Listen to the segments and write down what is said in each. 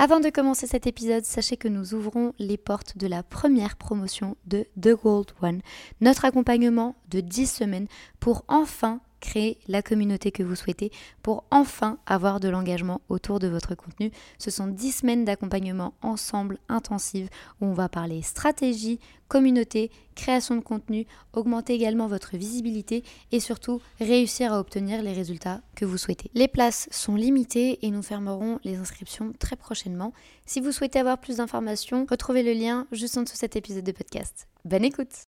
Avant de commencer cet épisode, sachez que nous ouvrons les portes de la première promotion de The Gold One, notre accompagnement de 10 semaines pour enfin créer la communauté que vous souhaitez pour enfin avoir de l'engagement autour de votre contenu. Ce sont 10 semaines d'accompagnement ensemble intensive où on va parler stratégie, communauté, création de contenu, augmenter également votre visibilité et surtout réussir à obtenir les résultats que vous souhaitez. Les places sont limitées et nous fermerons les inscriptions très prochainement. Si vous souhaitez avoir plus d'informations, retrouvez le lien juste en dessous de cet épisode de podcast. Bonne écoute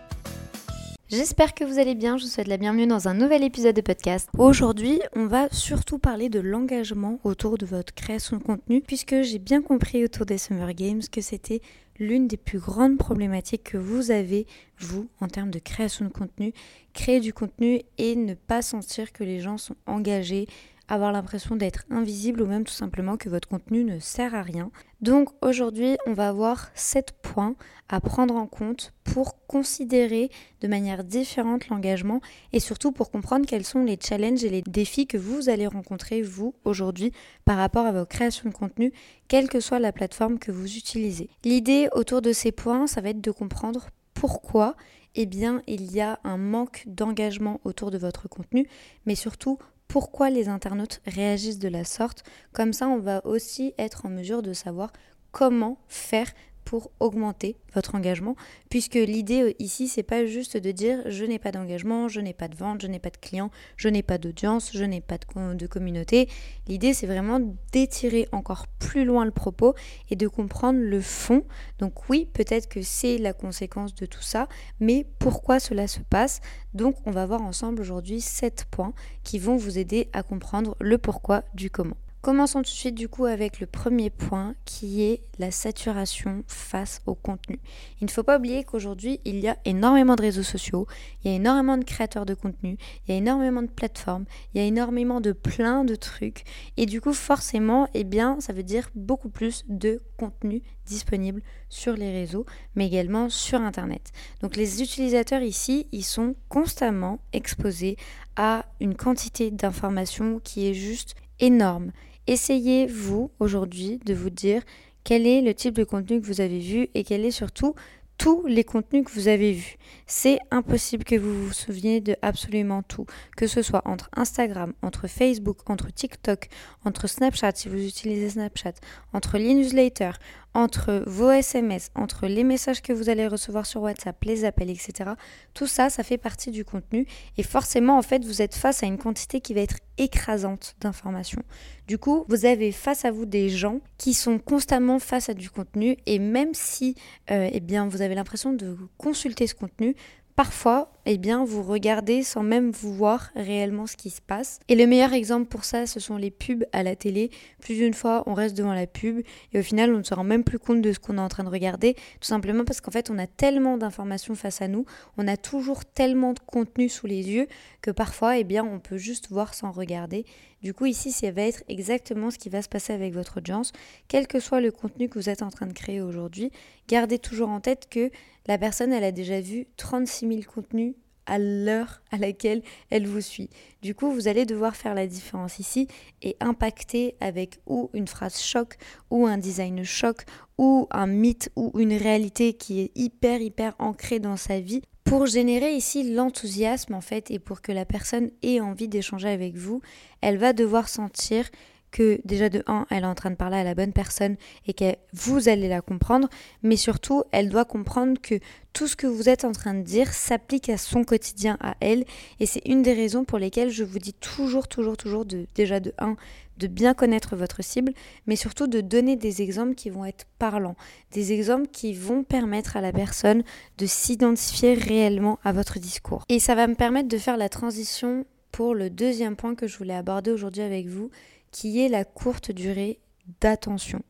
J'espère que vous allez bien, je vous souhaite la bienvenue dans un nouvel épisode de podcast. Aujourd'hui, on va surtout parler de l'engagement autour de votre création de contenu, puisque j'ai bien compris autour des Summer Games que c'était l'une des plus grandes problématiques que vous avez, vous, en termes de création de contenu. Créer du contenu et ne pas sentir que les gens sont engagés, avoir l'impression d'être invisible ou même tout simplement que votre contenu ne sert à rien. Donc aujourd'hui, on va avoir 7 points à prendre en compte pour considérer de manière différente l'engagement et surtout pour comprendre quels sont les challenges et les défis que vous allez rencontrer vous aujourd'hui par rapport à vos créations de contenu, quelle que soit la plateforme que vous utilisez. L'idée autour de ces points, ça va être de comprendre pourquoi eh bien, il y a un manque d'engagement autour de votre contenu, mais surtout pourquoi les internautes réagissent de la sorte. Comme ça, on va aussi être en mesure de savoir comment faire pour augmenter votre engagement, puisque l'idée euh, ici, c'est pas juste de dire je n'ai pas d'engagement, je n'ai pas de vente, je n'ai pas de clients, je n'ai pas d'audience, je n'ai pas de, de communauté. L'idée, c'est vraiment d'étirer encore plus loin le propos et de comprendre le fond. Donc oui, peut-être que c'est la conséquence de tout ça, mais pourquoi cela se passe? Donc on va voir ensemble aujourd'hui sept points qui vont vous aider à comprendre le pourquoi du comment. Commençons tout de suite du coup avec le premier point qui est la saturation face au contenu. Il ne faut pas oublier qu'aujourd'hui il y a énormément de réseaux sociaux, il y a énormément de créateurs de contenu, il y a énormément de plateformes, il y a énormément de plein de trucs et du coup forcément eh bien ça veut dire beaucoup plus de contenu disponible sur les réseaux mais également sur internet. Donc les utilisateurs ici ils sont constamment exposés à une quantité d'informations qui est juste énorme Essayez, vous, aujourd'hui, de vous dire quel est le type de contenu que vous avez vu et quel est surtout tous les contenus que vous avez vus. C'est impossible que vous vous souveniez de absolument tout, que ce soit entre Instagram, entre Facebook, entre TikTok, entre Snapchat si vous utilisez Snapchat, entre les newsletters, entre vos SMS, entre les messages que vous allez recevoir sur WhatsApp, les appels, etc. Tout ça, ça fait partie du contenu et forcément, en fait, vous êtes face à une quantité qui va être écrasante d'informations. Du coup, vous avez face à vous des gens qui sont constamment face à du contenu et même si, euh, eh bien, vous avez l'impression de consulter ce contenu, Parfois, eh bien, vous regardez sans même vous voir réellement ce qui se passe. Et le meilleur exemple pour ça, ce sont les pubs à la télé. Plus d'une fois, on reste devant la pub et au final, on ne se rend même plus compte de ce qu'on est en train de regarder, tout simplement parce qu'en fait, on a tellement d'informations face à nous, on a toujours tellement de contenu sous les yeux que parfois, eh bien, on peut juste voir sans regarder. Du coup, ici, ça va être exactement ce qui va se passer avec votre audience. Quel que soit le contenu que vous êtes en train de créer aujourd'hui, gardez toujours en tête que la personne, elle a déjà vu 36 000 contenus à l'heure à laquelle elle vous suit. Du coup, vous allez devoir faire la différence ici et impacter avec ou une phrase choc, ou un design choc, ou un mythe, ou une réalité qui est hyper, hyper ancrée dans sa vie pour générer ici l'enthousiasme en fait et pour que la personne ait envie d'échanger avec vous, elle va devoir sentir que déjà de 1, elle est en train de parler à la bonne personne et que vous allez la comprendre, mais surtout, elle doit comprendre que tout ce que vous êtes en train de dire s'applique à son quotidien, à elle, et c'est une des raisons pour lesquelles je vous dis toujours, toujours, toujours de déjà de 1, de bien connaître votre cible, mais surtout de donner des exemples qui vont être parlants, des exemples qui vont permettre à la personne de s'identifier réellement à votre discours. Et ça va me permettre de faire la transition pour le deuxième point que je voulais aborder aujourd'hui avec vous, qui est la courte durée d'attention.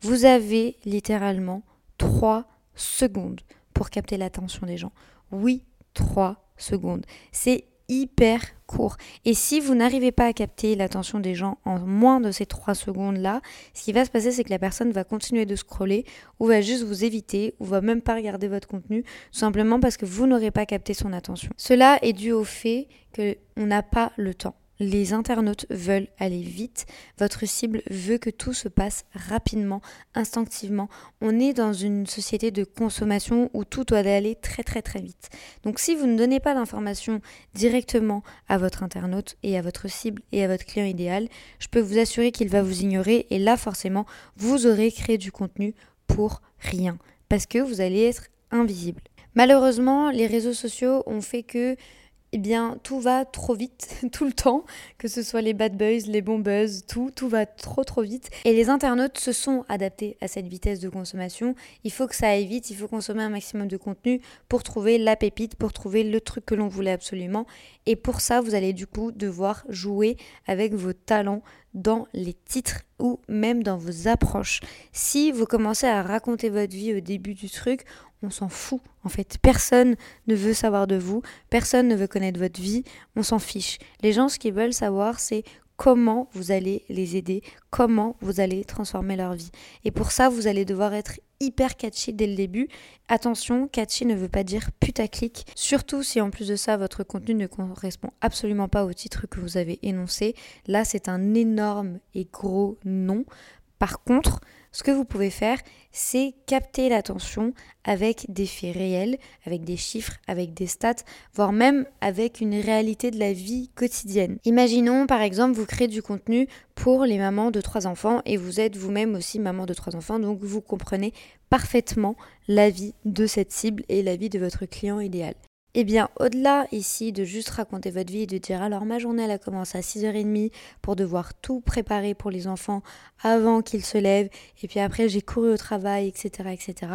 Vous avez littéralement 3 secondes pour capter l'attention des gens. Oui, 3 secondes. C'est hyper court. Et si vous n'arrivez pas à capter l'attention des gens en moins de ces 3 secondes-là, ce qui va se passer, c'est que la personne va continuer de scroller ou va juste vous éviter ou va même pas regarder votre contenu, tout simplement parce que vous n'aurez pas capté son attention. Cela est dû au fait qu'on n'a pas le temps. Les internautes veulent aller vite. Votre cible veut que tout se passe rapidement, instinctivement. On est dans une société de consommation où tout doit aller très très très vite. Donc si vous ne donnez pas d'informations directement à votre internaute et à votre cible et à votre client idéal, je peux vous assurer qu'il va vous ignorer et là forcément vous aurez créé du contenu pour rien parce que vous allez être invisible. Malheureusement, les réseaux sociaux ont fait que eh bien, tout va trop vite, tout le temps, que ce soit les bad buzz, les bons buzz, tout, tout va trop trop vite. Et les internautes se sont adaptés à cette vitesse de consommation. Il faut que ça aille vite, il faut consommer un maximum de contenu pour trouver la pépite, pour trouver le truc que l'on voulait absolument. Et pour ça, vous allez du coup devoir jouer avec vos talents dans les titres ou même dans vos approches. Si vous commencez à raconter votre vie au début du truc, on s'en fout. En fait, personne ne veut savoir de vous, personne ne veut connaître votre vie, on s'en fiche. Les gens, ce qu'ils veulent savoir, c'est comment vous allez les aider, comment vous allez transformer leur vie. Et pour ça, vous allez devoir être hyper catchy dès le début. Attention, catchy ne veut pas dire putaclic, surtout si en plus de ça, votre contenu ne correspond absolument pas au titre que vous avez énoncé. Là, c'est un énorme et gros non. Par contre, ce que vous pouvez faire, c'est capter l'attention avec des faits réels, avec des chiffres, avec des stats, voire même avec une réalité de la vie quotidienne. Imaginons par exemple, vous créez du contenu pour les mamans de trois enfants et vous êtes vous-même aussi maman de trois enfants, donc vous comprenez parfaitement la vie de cette cible et la vie de votre client idéal. Eh bien, au-delà ici de juste raconter votre vie et de dire alors ma journée elle a commencé à 6h30 pour devoir tout préparer pour les enfants avant qu'ils se lèvent et puis après j'ai couru au travail, etc., etc.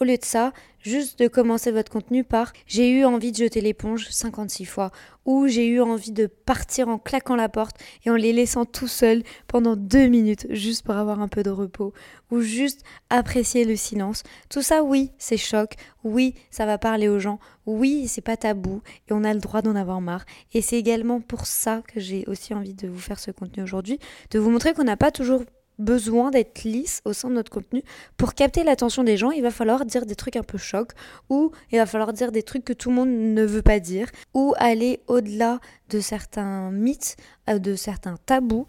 Au lieu de ça, juste de commencer votre contenu par j'ai eu envie de jeter l'éponge 56 fois ou j'ai eu envie de partir en claquant la porte et en les laissant tout seuls pendant deux minutes juste pour avoir un peu de repos ou juste apprécier le silence. Tout ça, oui, c'est choc, oui, ça va parler aux gens, oui, c'est pas tabou et on a le droit d'en avoir marre. Et c'est également pour ça que j'ai aussi envie de vous faire ce contenu aujourd'hui, de vous montrer qu'on n'a pas toujours besoin d'être lisse au sein de notre contenu. Pour capter l'attention des gens, il va falloir dire des trucs un peu chocs, ou il va falloir dire des trucs que tout le monde ne veut pas dire, ou aller au-delà de certains mythes, euh, de certains tabous,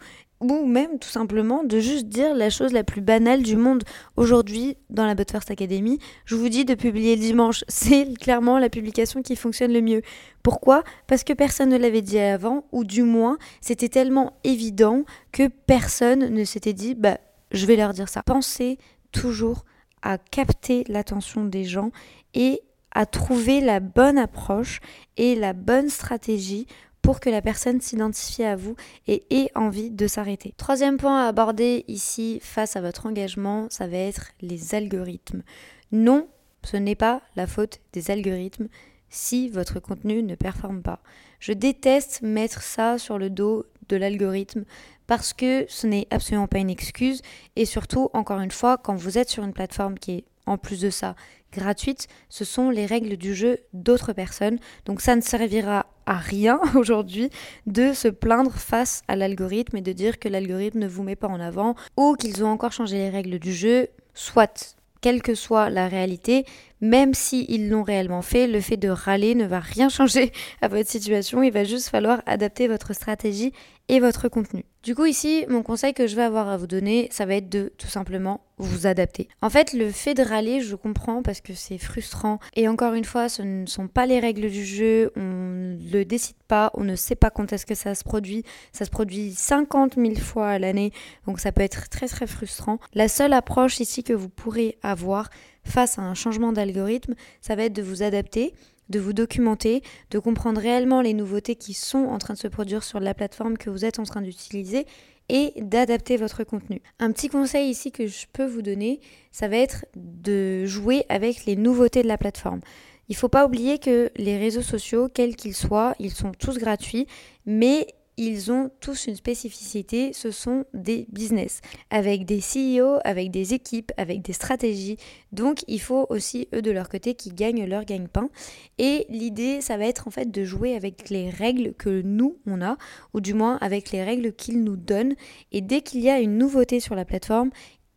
ou même tout simplement de juste dire la chose la plus banale du monde. Aujourd'hui, dans la But First Academy, je vous dis de publier dimanche. C'est clairement la publication qui fonctionne le mieux. Pourquoi? Parce que personne ne l'avait dit avant, ou du moins, c'était tellement évident que personne ne s'était dit, bah, je vais leur dire ça. Pensez toujours à capter l'attention des gens et à trouver la bonne approche et la bonne stratégie pour que la personne s'identifie à vous et ait envie de s'arrêter. Troisième point à aborder ici face à votre engagement, ça va être les algorithmes. Non, ce n'est pas la faute des algorithmes si votre contenu ne performe pas. Je déteste mettre ça sur le dos de l'algorithme parce que ce n'est absolument pas une excuse et surtout, encore une fois, quand vous êtes sur une plateforme qui est en plus de ça gratuite, ce sont les règles du jeu d'autres personnes. Donc ça ne servira à rien aujourd'hui de se plaindre face à l'algorithme et de dire que l'algorithme ne vous met pas en avant ou qu'ils ont encore changé les règles du jeu. Soit, quelle que soit la réalité, même s'ils l'ont réellement fait, le fait de râler ne va rien changer à votre situation. Il va juste falloir adapter votre stratégie et votre contenu. Du coup, ici, mon conseil que je vais avoir à vous donner, ça va être de tout simplement vous adapter. En fait, le fait de râler, je comprends parce que c'est frustrant. Et encore une fois, ce ne sont pas les règles du jeu, on ne le décide pas, on ne sait pas quand est-ce que ça se produit. Ça se produit 50 000 fois à l'année, donc ça peut être très très frustrant. La seule approche ici que vous pourrez avoir, face à un changement d'algorithme, ça va être de vous adapter, de vous documenter, de comprendre réellement les nouveautés qui sont en train de se produire sur la plateforme que vous êtes en train d'utiliser et d'adapter votre contenu. Un petit conseil ici que je peux vous donner, ça va être de jouer avec les nouveautés de la plateforme. Il ne faut pas oublier que les réseaux sociaux, quels qu'ils soient, ils sont tous gratuits, mais ils ont tous une spécificité, ce sont des business, avec des CEO, avec des équipes, avec des stratégies. Donc il faut aussi, eux, de leur côté, qu'ils gagnent leur gagne-pain. Et l'idée, ça va être en fait de jouer avec les règles que nous, on a, ou du moins avec les règles qu'ils nous donnent. Et dès qu'il y a une nouveauté sur la plateforme,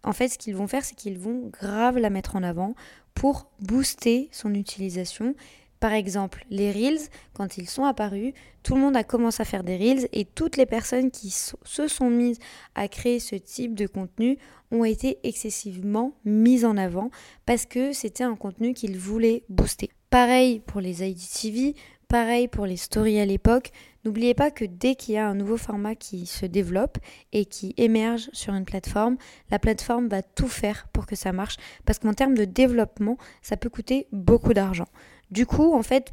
en fait, ce qu'ils vont faire, c'est qu'ils vont grave la mettre en avant pour booster son utilisation par exemple, les Reels, quand ils sont apparus, tout le monde a commencé à faire des Reels et toutes les personnes qui se sont mises à créer ce type de contenu ont été excessivement mises en avant parce que c'était un contenu qu'ils voulaient booster. Pareil pour les IDTV, pareil pour les stories à l'époque. N'oubliez pas que dès qu'il y a un nouveau format qui se développe et qui émerge sur une plateforme, la plateforme va tout faire pour que ça marche parce qu'en termes de développement, ça peut coûter beaucoup d'argent. Du coup, en fait,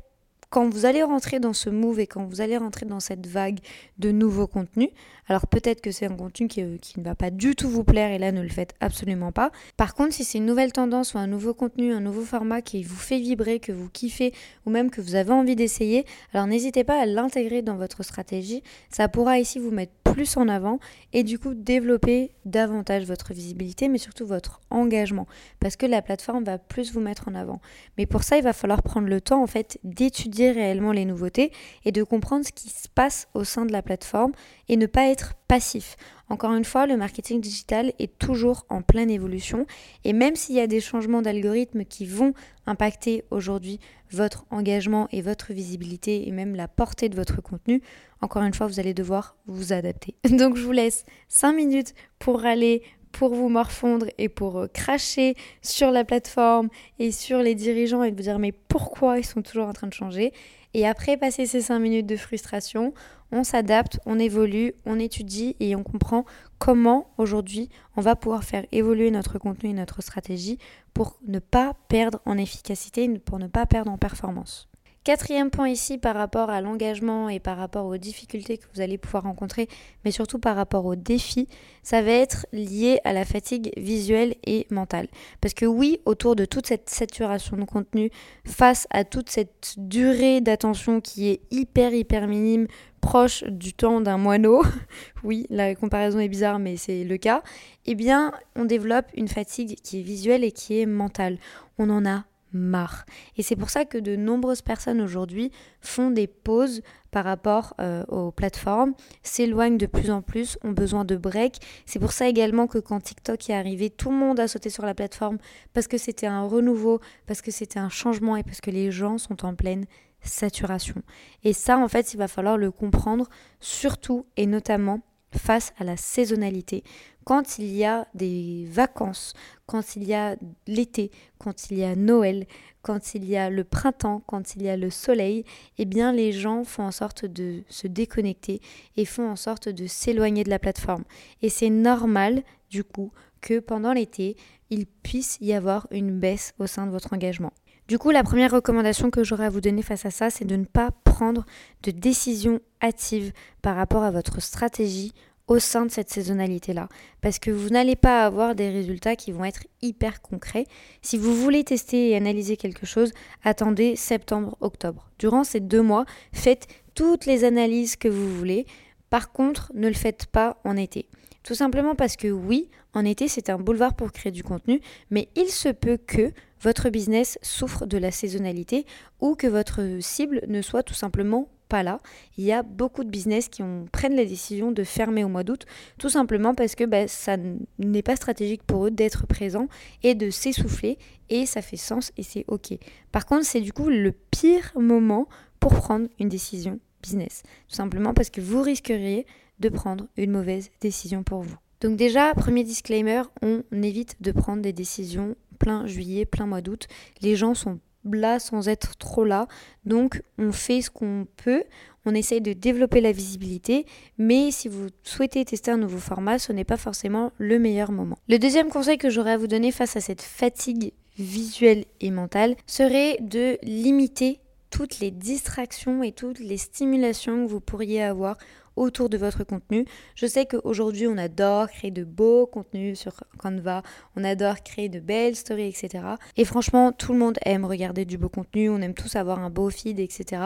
quand vous allez rentrer dans ce move et quand vous allez rentrer dans cette vague de nouveaux contenus, alors peut-être que c'est un contenu qui, euh, qui, ne va pas du tout vous plaire et là ne le faites absolument pas. Par contre, si c'est une nouvelle tendance ou un nouveau contenu, un nouveau format qui vous fait vibrer, que vous kiffez ou même que vous avez envie d'essayer, alors n'hésitez pas à l'intégrer dans votre stratégie. Ça pourra ici vous mettre plus en avant et du coup développer davantage votre visibilité mais surtout votre engagement parce que la plateforme va plus vous mettre en avant. Mais pour ça, il va falloir prendre le temps en fait d'étudier réellement les nouveautés et de comprendre ce qui se passe au sein de la plateforme et ne pas être passif. Encore une fois, le marketing digital est toujours en pleine évolution et même s'il y a des changements d'algorithmes qui vont impacter aujourd'hui votre engagement et votre visibilité et même la portée de votre contenu, encore une fois, vous allez devoir vous adapter. Donc je vous laisse 5 minutes pour aller pour vous morfondre et pour euh, cracher sur la plateforme et sur les dirigeants et vous dire mais pourquoi ils sont toujours en train de changer? Et après passer ces 5 minutes de frustration, on s'adapte, on évolue, on étudie et on comprend comment aujourd'hui on va pouvoir faire évoluer notre contenu et notre stratégie pour ne pas perdre en efficacité, pour ne pas perdre en performance. Quatrième point ici par rapport à l'engagement et par rapport aux difficultés que vous allez pouvoir rencontrer, mais surtout par rapport aux défis, ça va être lié à la fatigue visuelle et mentale. Parce que oui, autour de toute cette saturation de contenu, face à toute cette durée d'attention qui est hyper hyper minime, proche du temps d'un moineau, oui, la comparaison est bizarre mais c'est le cas, eh bien on développe une fatigue qui est visuelle et qui est mentale. On en a marre. Et c'est pour ça que de nombreuses personnes aujourd'hui font des pauses par rapport euh, aux plateformes, s'éloignent de plus en plus, ont besoin de break. C'est pour ça également que quand TikTok est arrivé, tout le monde a sauté sur la plateforme parce que c'était un renouveau, parce que c'était un changement et parce que les gens sont en pleine saturation. Et ça, en fait, il va falloir le comprendre, surtout et notamment face à la saisonnalité. Quand il y a des vacances, quand il y a l'été, quand il y a Noël, quand il y a le printemps, quand il y a le soleil, eh bien les gens font en sorte de se déconnecter et font en sorte de s'éloigner de la plateforme. Et c'est normal, du coup, que pendant l'été, il puisse y avoir une baisse au sein de votre engagement. Du coup, la première recommandation que j'aurais à vous donner face à ça, c'est de ne pas prendre de décision hâtive par rapport à votre stratégie au sein de cette saisonnalité-là. Parce que vous n'allez pas avoir des résultats qui vont être hyper concrets. Si vous voulez tester et analyser quelque chose, attendez septembre-octobre. Durant ces deux mois, faites toutes les analyses que vous voulez. Par contre, ne le faites pas en été. Tout simplement parce que oui, en été, c'est un boulevard pour créer du contenu, mais il se peut que votre business souffre de la saisonnalité ou que votre cible ne soit tout simplement pas là. Il y a beaucoup de business qui prennent la décision de fermer au mois d'août, tout simplement parce que bah, ça n'est pas stratégique pour eux d'être présents et de s'essouffler, et ça fait sens et c'est ok. Par contre, c'est du coup le pire moment pour prendre une décision business, tout simplement parce que vous risqueriez de prendre une mauvaise décision pour vous. Donc déjà, premier disclaimer, on évite de prendre des décisions plein juillet, plein mois d'août. Les gens sont là sans être trop là. Donc on fait ce qu'on peut, on essaye de développer la visibilité, mais si vous souhaitez tester un nouveau format, ce n'est pas forcément le meilleur moment. Le deuxième conseil que j'aurais à vous donner face à cette fatigue visuelle et mentale serait de limiter toutes les distractions et toutes les stimulations que vous pourriez avoir autour de votre contenu. Je sais qu'aujourd'hui, on adore créer de beaux contenus sur Canva, on adore créer de belles stories, etc. Et franchement, tout le monde aime regarder du beau contenu, on aime tous avoir un beau feed, etc.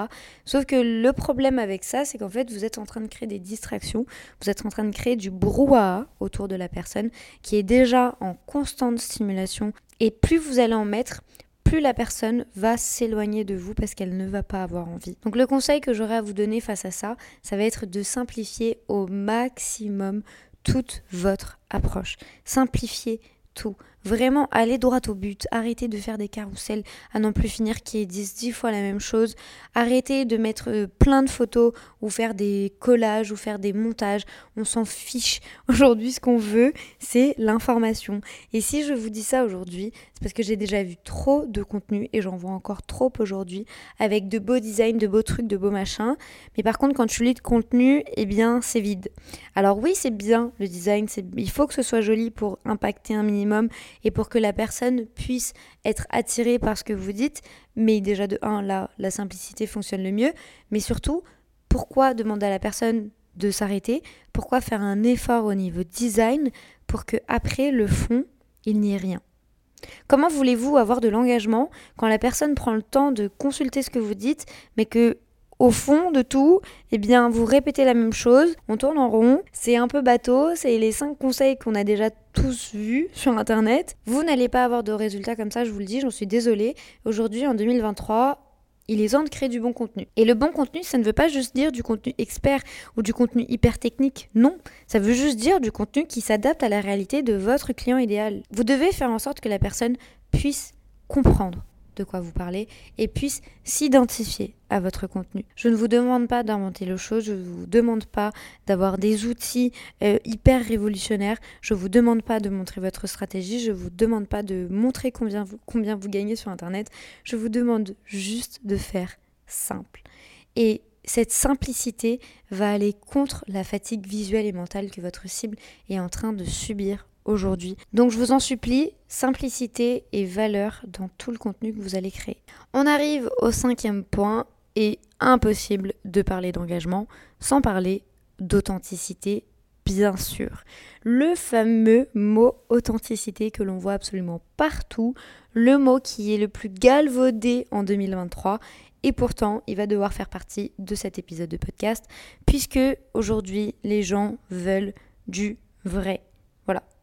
Sauf que le problème avec ça, c'est qu'en fait, vous êtes en train de créer des distractions, vous êtes en train de créer du brouhaha autour de la personne qui est déjà en constante stimulation. Et plus vous allez en mettre, plus la personne va s'éloigner de vous parce qu'elle ne va pas avoir envie. Donc le conseil que j'aurais à vous donner face à ça, ça va être de simplifier au maximum toute votre approche. Simplifier tout. Vraiment, aller droit au but. Arrêtez de faire des carousels à n'en plus finir qui disent dix fois la même chose. Arrêtez de mettre euh, plein de photos ou faire des collages ou faire des montages. On s'en fiche. Aujourd'hui, ce qu'on veut, c'est l'information. Et si je vous dis ça aujourd'hui, c'est parce que j'ai déjà vu trop de contenu et j'en vois encore trop aujourd'hui avec de beaux designs, de beaux trucs, de beaux machins. Mais par contre, quand tu lis de contenu, eh bien, c'est vide. Alors oui, c'est bien le design. Il faut que ce soit joli pour impacter un minimum et pour que la personne puisse être attirée par ce que vous dites. Mais déjà de 1, là, la simplicité fonctionne le mieux. Mais surtout, pourquoi demander à la personne de s'arrêter? Pourquoi faire un effort au niveau design pour que après le fond, il n'y ait rien? Comment voulez-vous avoir de l'engagement quand la personne prend le temps de consulter ce que vous dites, mais que au fond de tout, eh bien, vous répétez la même chose, on tourne en rond, c'est un peu bateau, c'est les cinq conseils qu'on a déjà tous vus sur Internet. Vous n'allez pas avoir de résultats comme ça, je vous le dis, j'en suis désolée. Aujourd'hui, en 2023, il est temps de créer du bon contenu. Et le bon contenu, ça ne veut pas juste dire du contenu expert ou du contenu hyper technique. Non, ça veut juste dire du contenu qui s'adapte à la réalité de votre client idéal. Vous devez faire en sorte que la personne puisse comprendre de quoi vous parlez et puisse s'identifier à votre contenu. Je ne vous demande pas d'inventer le chose, je ne vous demande pas d'avoir des outils euh, hyper révolutionnaires, je ne vous demande pas de montrer votre stratégie, je ne vous demande pas de montrer combien vous gagnez sur Internet, je vous demande juste de faire simple. Et cette simplicité va aller contre la fatigue visuelle et mentale que votre cible est en train de subir aujourd'hui. Donc je vous en supplie, simplicité et valeur dans tout le contenu que vous allez créer. On arrive au cinquième point et impossible de parler d'engagement sans parler d'authenticité, bien sûr. Le fameux mot authenticité que l'on voit absolument partout, le mot qui est le plus galvaudé en 2023 et pourtant, il va devoir faire partie de cet épisode de podcast puisque aujourd'hui, les gens veulent du vrai.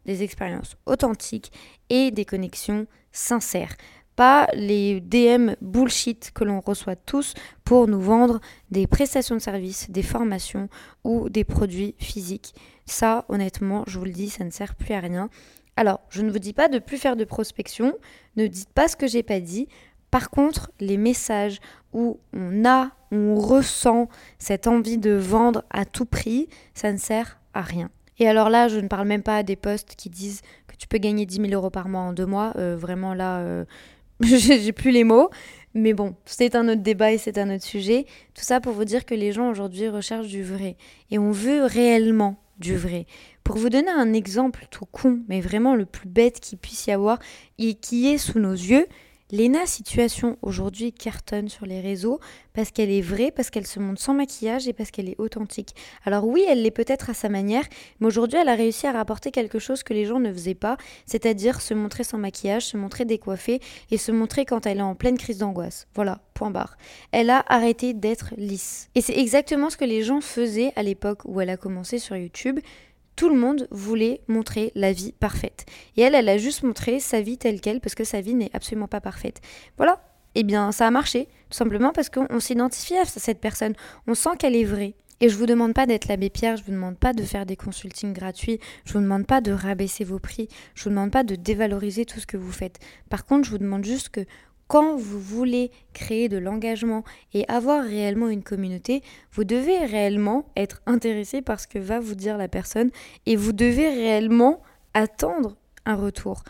Des expériences authentiques et des connexions sincères. Pas les DM bullshit que l'on reçoit tous pour nous vendre des prestations de services, des formations ou des produits physiques. Ça, honnêtement, je vous le dis, ça ne sert plus à rien. Alors, je ne vous dis pas de plus faire de prospection, ne dites pas ce que j'ai pas dit. Par contre, les messages où on a, on ressent cette envie de vendre à tout prix, ça ne sert à rien. Et alors là, je ne parle même pas des posts qui disent que tu peux gagner 10 000 euros par mois en deux mois. Euh, vraiment là, euh, j'ai plus les mots. Mais bon, c'est un autre débat et c'est un autre sujet. Tout ça pour vous dire que les gens aujourd'hui recherchent du vrai. Et on veut réellement du vrai. Pour vous donner un exemple tout con, mais vraiment le plus bête qu'il puisse y avoir, et qui est sous nos yeux, Léna Situation aujourd'hui cartonne sur les réseaux parce qu'elle est vraie, parce qu'elle se montre sans maquillage et parce qu'elle est authentique. Alors oui, elle l'est peut-être à sa manière, mais aujourd'hui elle a réussi à rapporter quelque chose que les gens ne faisaient pas, c'est-à-dire se montrer sans maquillage, se montrer décoiffée et se montrer quand elle est en pleine crise d'angoisse. Voilà, point barre. Elle a arrêté d'être lisse. Et c'est exactement ce que les gens faisaient à l'époque où elle a commencé sur YouTube tout le monde voulait montrer la vie parfaite. Et elle, elle a juste montré sa vie telle qu'elle parce que sa vie n'est absolument pas parfaite. Voilà. Eh bien, ça a marché, tout simplement parce qu'on s'identifie à cette personne. On sent qu'elle est vraie. Et je vous demande pas d'être l'abbé Pierre, je vous demande pas de faire des consultings gratuits, je vous demande pas de rabaisser vos prix, je vous demande pas de dévaloriser tout ce que vous faites. Par contre, je vous demande juste que quand vous voulez créer de l'engagement et avoir réellement une communauté, vous devez réellement être intéressé par ce que va vous dire la personne et vous devez réellement attendre un retour.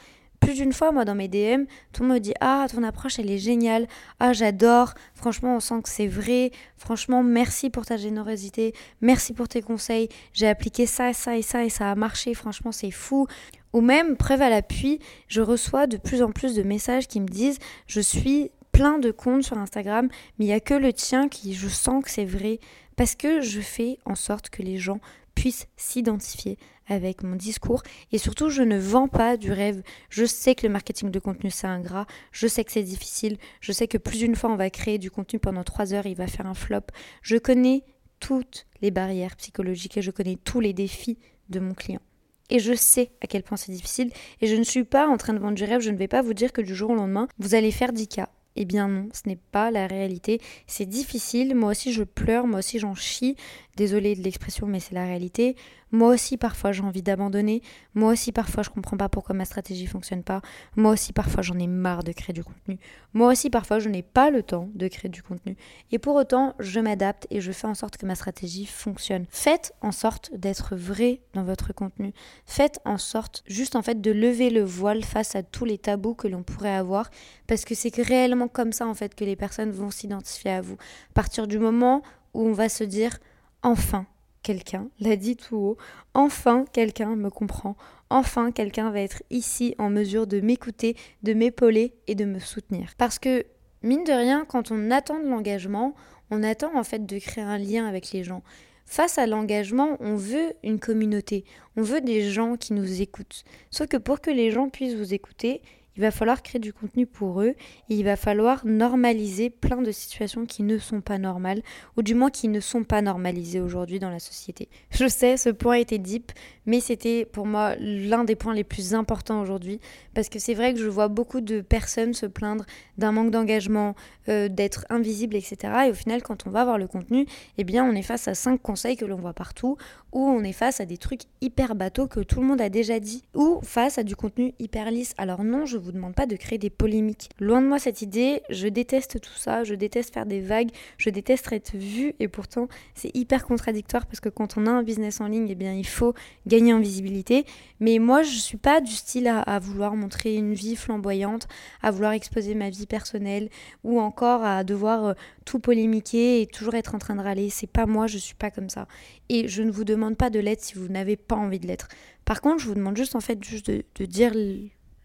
Plus d'une fois, moi, dans mes DM, tout le monde me dit Ah, ton approche, elle est géniale. Ah, j'adore. Franchement, on sent que c'est vrai. Franchement, merci pour ta générosité. Merci pour tes conseils. J'ai appliqué ça, ça et ça et ça a marché. Franchement, c'est fou. Ou même, preuve à l'appui, je reçois de plus en plus de messages qui me disent Je suis plein de comptes sur Instagram, mais il n'y a que le tien qui je sens que c'est vrai. Parce que je fais en sorte que les gens puissent s'identifier avec mon discours et surtout je ne vends pas du rêve. Je sais que le marketing de contenu c'est ingrat, je sais que c'est difficile, je sais que plus d'une fois on va créer du contenu pendant trois heures, il va faire un flop. Je connais toutes les barrières psychologiques et je connais tous les défis de mon client. Et je sais à quel point c'est difficile et je ne suis pas en train de vendre du rêve, je ne vais pas vous dire que du jour au lendemain, vous allez faire 10 cas. Eh bien non, ce n'est pas la réalité. C'est difficile, moi aussi je pleure, moi aussi j'en chie. Désolée de l'expression, mais c'est la réalité. Moi aussi, parfois, j'ai envie d'abandonner. Moi aussi, parfois, je comprends pas pourquoi ma stratégie fonctionne pas. Moi aussi, parfois, j'en ai marre de créer du contenu. Moi aussi, parfois, je n'ai pas le temps de créer du contenu. Et pour autant, je m'adapte et je fais en sorte que ma stratégie fonctionne. Faites en sorte d'être vrai dans votre contenu. Faites en sorte, juste en fait, de lever le voile face à tous les tabous que l'on pourrait avoir. Parce que c'est réellement comme ça, en fait, que les personnes vont s'identifier à vous. À partir du moment où on va se dire, enfin, quelqu'un l'a dit tout haut, enfin quelqu'un me comprend, enfin quelqu'un va être ici en mesure de m'écouter, de m'épauler et de me soutenir. Parce que, mine de rien, quand on attend de l'engagement, on attend en fait de créer un lien avec les gens. Face à l'engagement, on veut une communauté, on veut des gens qui nous écoutent. Sauf que pour que les gens puissent vous écouter, il va falloir créer du contenu pour eux et il va falloir normaliser plein de situations qui ne sont pas normales ou du moins qui ne sont pas normalisées aujourd'hui dans la société. Je sais, ce point était deep, mais c'était pour moi l'un des points les plus importants aujourd'hui parce que c'est vrai que je vois beaucoup de personnes se plaindre d'un manque d'engagement, euh, d'être invisible, etc. Et au final, quand on va voir le contenu, eh bien, on est face à cinq conseils que l'on voit partout ou on est face à des trucs hyper bateaux que tout le monde a déjà dit ou face à du contenu hyper lisse. Alors non, je vous demande pas de créer des polémiques. Loin de moi cette idée, je déteste tout ça, je déteste faire des vagues, je déteste être vu et pourtant c'est hyper contradictoire parce que quand on a un business en ligne, eh bien il faut gagner en visibilité. Mais moi je suis pas du style à, vouloir montrer une vie flamboyante, à vouloir exposer ma vie personnelle ou encore à devoir euh, tout polémiquer et toujours être en train de râler. C'est pas moi, je suis pas comme ça. Et je ne vous demande pas de l'être si vous n'avez pas envie de l'être. Par contre, je vous demande juste en fait juste de dire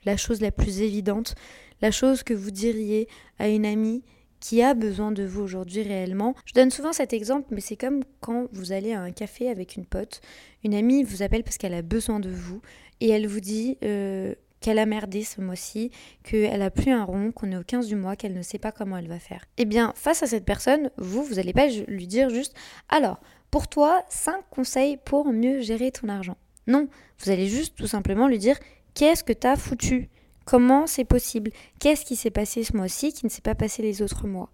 la chose la plus évidente, la chose que vous diriez à une amie qui a besoin de vous aujourd'hui réellement. Je donne souvent cet exemple, mais c'est comme quand vous allez à un café avec une pote, une amie vous appelle parce qu'elle a besoin de vous et elle vous dit euh, qu'elle a merdé ce mois-ci, qu'elle a plus un rond, qu'on est au 15 du mois, qu'elle ne sait pas comment elle va faire. Eh bien, face à cette personne, vous, vous n'allez pas lui dire juste alors, pour toi, 5 conseils pour mieux gérer ton argent. Non, vous allez juste tout simplement lui dire Qu'est-ce que t'as foutu? Comment c'est possible? Qu'est-ce qui s'est passé ce mois-ci qui ne s'est pas passé les autres mois?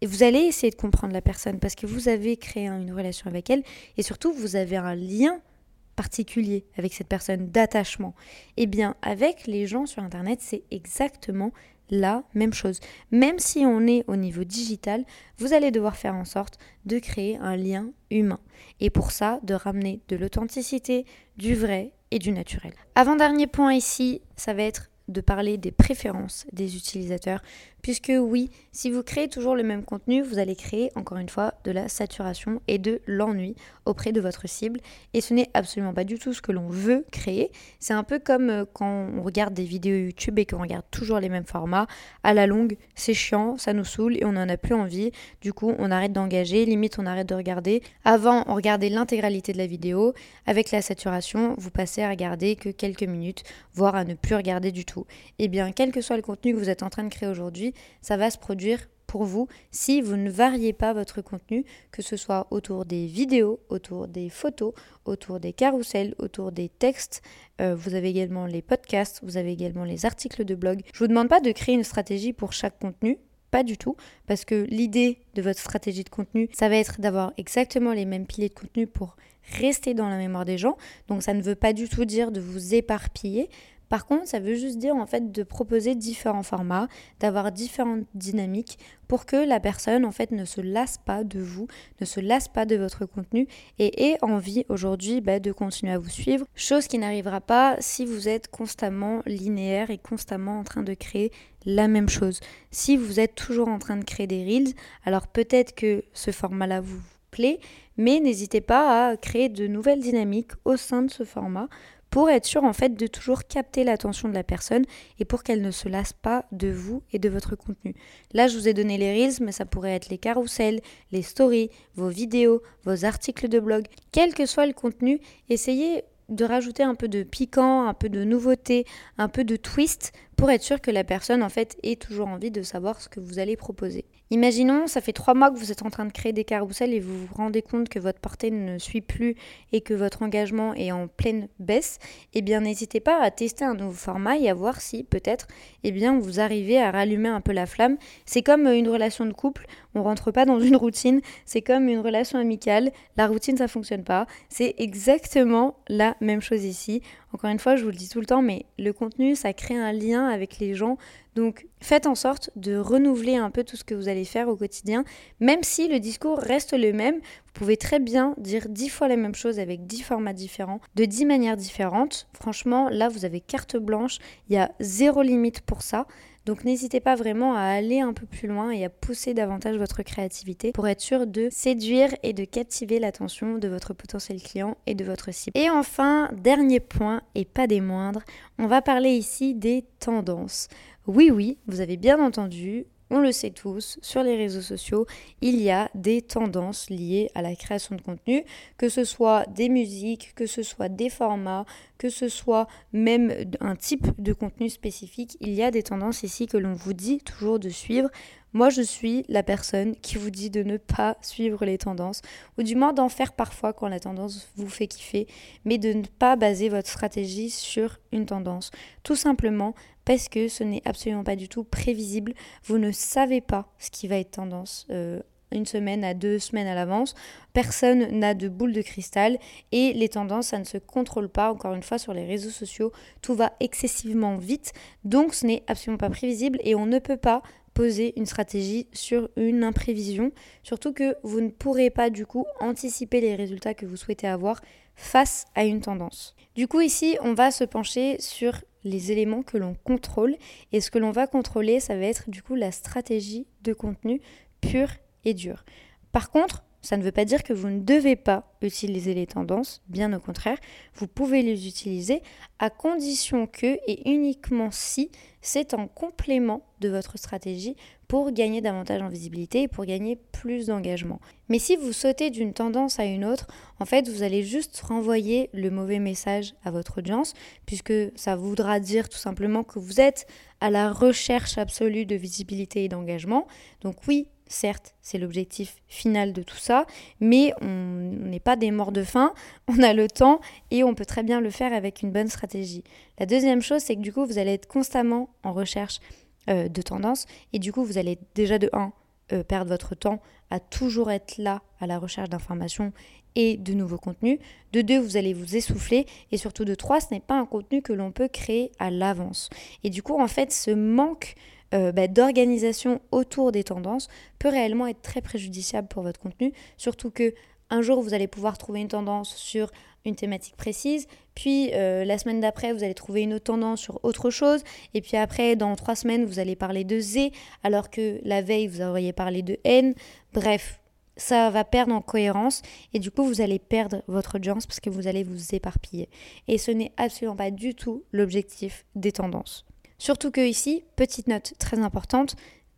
Et vous allez essayer de comprendre la personne parce que vous avez créé une relation avec elle et surtout vous avez un lien particulier avec cette personne d'attachement. Eh bien, avec les gens sur Internet, c'est exactement la même chose. Même si on est au niveau digital, vous allez devoir faire en sorte de créer un lien humain. Et pour ça, de ramener de l'authenticité, du vrai et du naturel. Avant-dernier point ici, ça va être de parler des préférences des utilisateurs, puisque oui, si vous créez toujours le même contenu, vous allez créer encore une fois de la saturation et de l'ennui auprès de votre cible, et ce n'est absolument pas du tout ce que l'on veut créer. C'est un peu comme euh, quand on regarde des vidéos YouTube et qu'on regarde toujours les mêmes formats, à la longue, c'est chiant, ça nous saoule et on n'en a plus envie, du coup on arrête d'engager, limite on arrête de regarder. Avant, on regardait l'intégralité de la vidéo, avec la saturation, vous passez à regarder que quelques minutes, voire à ne plus regarder du tout. Eh bien, quel que soit le contenu que vous êtes en train de créer aujourd'hui, ça va se produire pour vous si vous ne variez pas votre contenu, que ce soit autour des vidéos, autour des photos, autour des carousels, autour des textes. Euh, vous avez également les podcasts, vous avez également les articles de blog. Je ne vous demande pas de créer une stratégie pour chaque contenu, pas du tout, parce que l'idée de votre stratégie de contenu, ça va être d'avoir exactement les mêmes piliers de contenu pour rester dans la mémoire des gens. Donc ça ne veut pas du tout dire de vous éparpiller, par contre, ça veut juste dire en fait de proposer différents formats, d'avoir différentes dynamiques pour que la personne en fait ne se lasse pas de vous, ne se lasse pas de votre contenu et ait envie aujourd'hui bah, de continuer à vous suivre. Chose qui n'arrivera pas si vous êtes constamment linéaire et constamment en train de créer la même chose. Si vous êtes toujours en train de créer des reels, alors peut-être que ce format-là vous plaît, mais n'hésitez pas à créer de nouvelles dynamiques au sein de ce format pour être sûr en fait de toujours capter l'attention de la personne et pour qu'elle ne se lasse pas de vous et de votre contenu. Là, je vous ai donné les reels, mais ça pourrait être les carousels, les stories, vos vidéos, vos articles de blog. Quel que soit le contenu, essayez de rajouter un peu de piquant, un peu de nouveauté, un peu de twist pour être sûr que la personne en fait ait toujours envie de savoir ce que vous allez proposer. Imaginons, ça fait trois mois que vous êtes en train de créer des carousels et vous vous rendez compte que votre portée ne suit plus et que votre engagement est en pleine baisse. Eh bien, n'hésitez pas à tester un nouveau format et à voir si peut-être, eh bien, vous arrivez à rallumer un peu la flamme. C'est comme une relation de couple. On rentre pas dans une routine. C'est comme une relation amicale. La routine, ça fonctionne pas. C'est exactement la même chose ici. Encore une fois, je vous le dis tout le temps, mais le contenu, ça crée un lien avec les gens. Donc faites en sorte de renouveler un peu tout ce que vous allez faire au quotidien, même si le discours reste le même. Vous pouvez très bien dire dix fois la même chose avec dix formats différents, de dix manières différentes. Franchement, là, vous avez carte blanche. Il y a zéro limite pour ça. Donc n'hésitez pas vraiment à aller un peu plus loin et à pousser davantage votre créativité pour être sûr de séduire et de captiver l'attention de votre potentiel client et de votre cible. Et enfin, dernier point et pas des moindres, on va parler ici des tendances. Oui, oui, vous avez bien entendu, on le sait tous, sur les réseaux sociaux, il y a des tendances liées à la création de contenu, que ce soit des musiques, que ce soit des formats, que ce soit même un type de contenu spécifique. Il y a des tendances ici que l'on vous dit toujours de suivre. Moi, je suis la personne qui vous dit de ne pas suivre les tendances, ou du moins d'en faire parfois quand la tendance vous fait kiffer, mais de ne pas baser votre stratégie sur une tendance. Tout simplement parce que ce n'est absolument pas du tout prévisible. Vous ne savez pas ce qui va être tendance. Euh, une semaine à deux semaines à l'avance. Personne n'a de boule de cristal et les tendances, ça ne se contrôle pas. Encore une fois, sur les réseaux sociaux, tout va excessivement vite. Donc, ce n'est absolument pas prévisible et on ne peut pas poser une stratégie sur une imprévision, surtout que vous ne pourrez pas du coup anticiper les résultats que vous souhaitez avoir face à une tendance. Du coup ici, on va se pencher sur les éléments que l'on contrôle et ce que l'on va contrôler, ça va être du coup la stratégie de contenu pure et dure. Par contre, ça ne veut pas dire que vous ne devez pas utiliser les tendances, bien au contraire, vous pouvez les utiliser à condition que et uniquement si c'est en complément de votre stratégie pour gagner davantage en visibilité et pour gagner plus d'engagement. Mais si vous sautez d'une tendance à une autre, en fait, vous allez juste renvoyer le mauvais message à votre audience, puisque ça voudra dire tout simplement que vous êtes à la recherche absolue de visibilité et d'engagement. Donc oui, Certes, c'est l'objectif final de tout ça, mais on n'est pas des morts de faim, on a le temps et on peut très bien le faire avec une bonne stratégie. La deuxième chose, c'est que du coup, vous allez être constamment en recherche euh, de tendances et du coup, vous allez déjà de 1 euh, perdre votre temps à toujours être là à la recherche d'informations et de nouveaux contenus. De 2, vous allez vous essouffler et surtout de 3, ce n'est pas un contenu que l'on peut créer à l'avance. Et du coup, en fait, ce manque euh, bah, d'organisation autour des tendances peut réellement être très préjudiciable pour votre contenu, surtout que un jour vous allez pouvoir trouver une tendance sur une thématique précise, puis euh, la semaine d'après vous allez trouver une autre tendance sur autre chose, et puis après dans trois semaines vous allez parler de Z, alors que la veille vous auriez parlé de N. Bref, ça va perdre en cohérence et du coup vous allez perdre votre audience parce que vous allez vous éparpiller. Et ce n'est absolument pas du tout l'objectif des tendances. Surtout que ici, petite note très importante,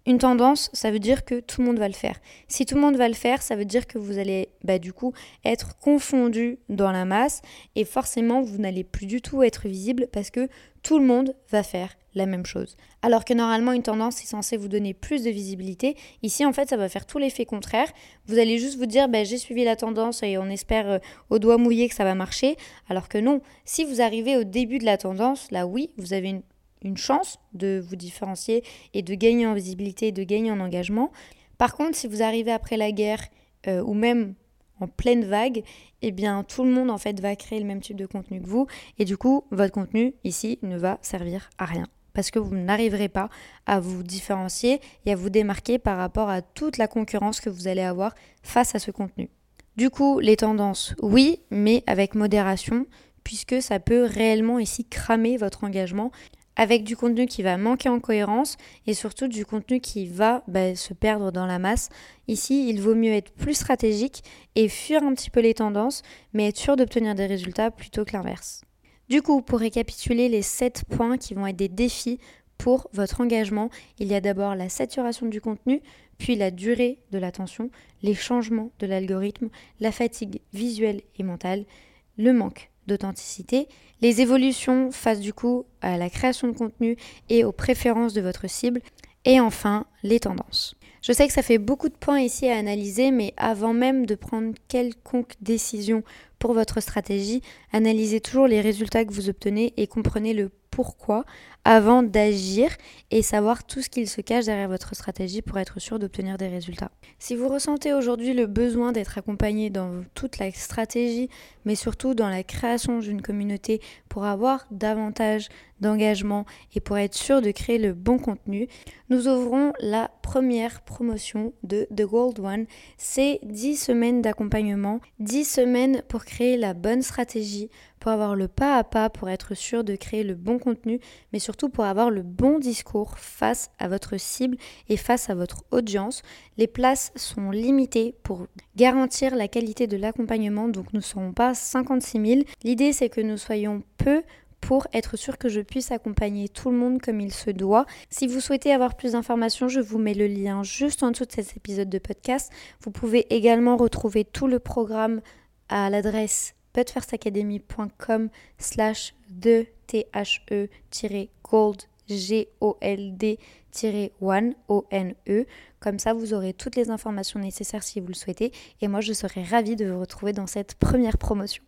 une tendance, ça veut dire que tout le monde va le faire. Si tout le monde va le faire, ça veut dire que vous allez bah, du coup être confondu dans la masse et forcément vous n'allez plus du tout être visible parce que tout le monde va faire la même chose. Alors que normalement une tendance est censée vous donner plus de visibilité, ici en fait ça va faire tout l'effet contraire. Vous allez juste vous dire bah, j'ai suivi la tendance et on espère euh, au doigt mouillé que ça va marcher. Alors que non, si vous arrivez au début de la tendance, là oui, vous avez une une chance de vous différencier et de gagner en visibilité et de gagner en engagement. Par contre, si vous arrivez après la guerre euh, ou même en pleine vague, eh bien tout le monde en fait va créer le même type de contenu que vous et du coup votre contenu ici ne va servir à rien parce que vous n'arriverez pas à vous différencier et à vous démarquer par rapport à toute la concurrence que vous allez avoir face à ce contenu. Du coup, les tendances, oui, mais avec modération, puisque ça peut réellement ici cramer votre engagement avec du contenu qui va manquer en cohérence et surtout du contenu qui va bah, se perdre dans la masse. Ici, il vaut mieux être plus stratégique et fuir un petit peu les tendances, mais être sûr d'obtenir des résultats plutôt que l'inverse. Du coup, pour récapituler les 7 points qui vont être des défis pour votre engagement, il y a d'abord la saturation du contenu, puis la durée de l'attention, les changements de l'algorithme, la fatigue visuelle et mentale, le manque d'authenticité, les évolutions face du coup à la création de contenu et aux préférences de votre cible, et enfin les tendances. Je sais que ça fait beaucoup de points ici à analyser, mais avant même de prendre quelconque décision pour votre stratégie, analysez toujours les résultats que vous obtenez et comprenez le pourquoi avant d'agir et savoir tout ce qu'il se cache derrière votre stratégie pour être sûr d'obtenir des résultats. Si vous ressentez aujourd'hui le besoin d'être accompagné dans toute la stratégie, mais surtout dans la création d'une communauté pour avoir davantage d'engagement et pour être sûr de créer le bon contenu, nous ouvrons la première promotion de The Gold One. C'est 10 semaines d'accompagnement, 10 semaines pour créer la bonne stratégie, avoir le pas à pas, pour être sûr de créer le bon contenu, mais surtout pour avoir le bon discours face à votre cible et face à votre audience. Les places sont limitées pour garantir la qualité de l'accompagnement, donc nous ne serons pas 56 000. L'idée c'est que nous soyons peu pour être sûr que je puisse accompagner tout le monde comme il se doit. Si vous souhaitez avoir plus d'informations, je vous mets le lien juste en dessous de cet épisode de podcast. Vous pouvez également retrouver tout le programme à l'adresse budfirstacademy.com slash de T-H-E-gold G-O-L-D-1 O-N-E. Comme ça, vous aurez toutes les informations nécessaires si vous le souhaitez. Et moi, je serai ravie de vous retrouver dans cette première promotion.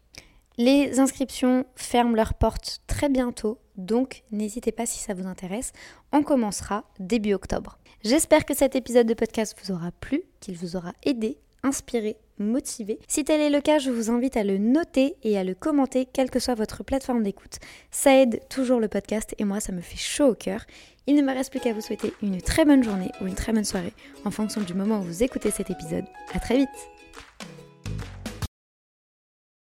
Les inscriptions ferment leurs portes très bientôt, donc n'hésitez pas si ça vous intéresse. On commencera début octobre. J'espère que cet épisode de podcast vous aura plu, qu'il vous aura aidé, inspiré, motivé. Si tel est le cas, je vous invite à le noter et à le commenter, quelle que soit votre plateforme d'écoute. Ça aide toujours le podcast et moi, ça me fait chaud au cœur. Il ne me reste plus qu'à vous souhaiter une très bonne journée ou une très bonne soirée en fonction du moment où vous écoutez cet épisode. À très vite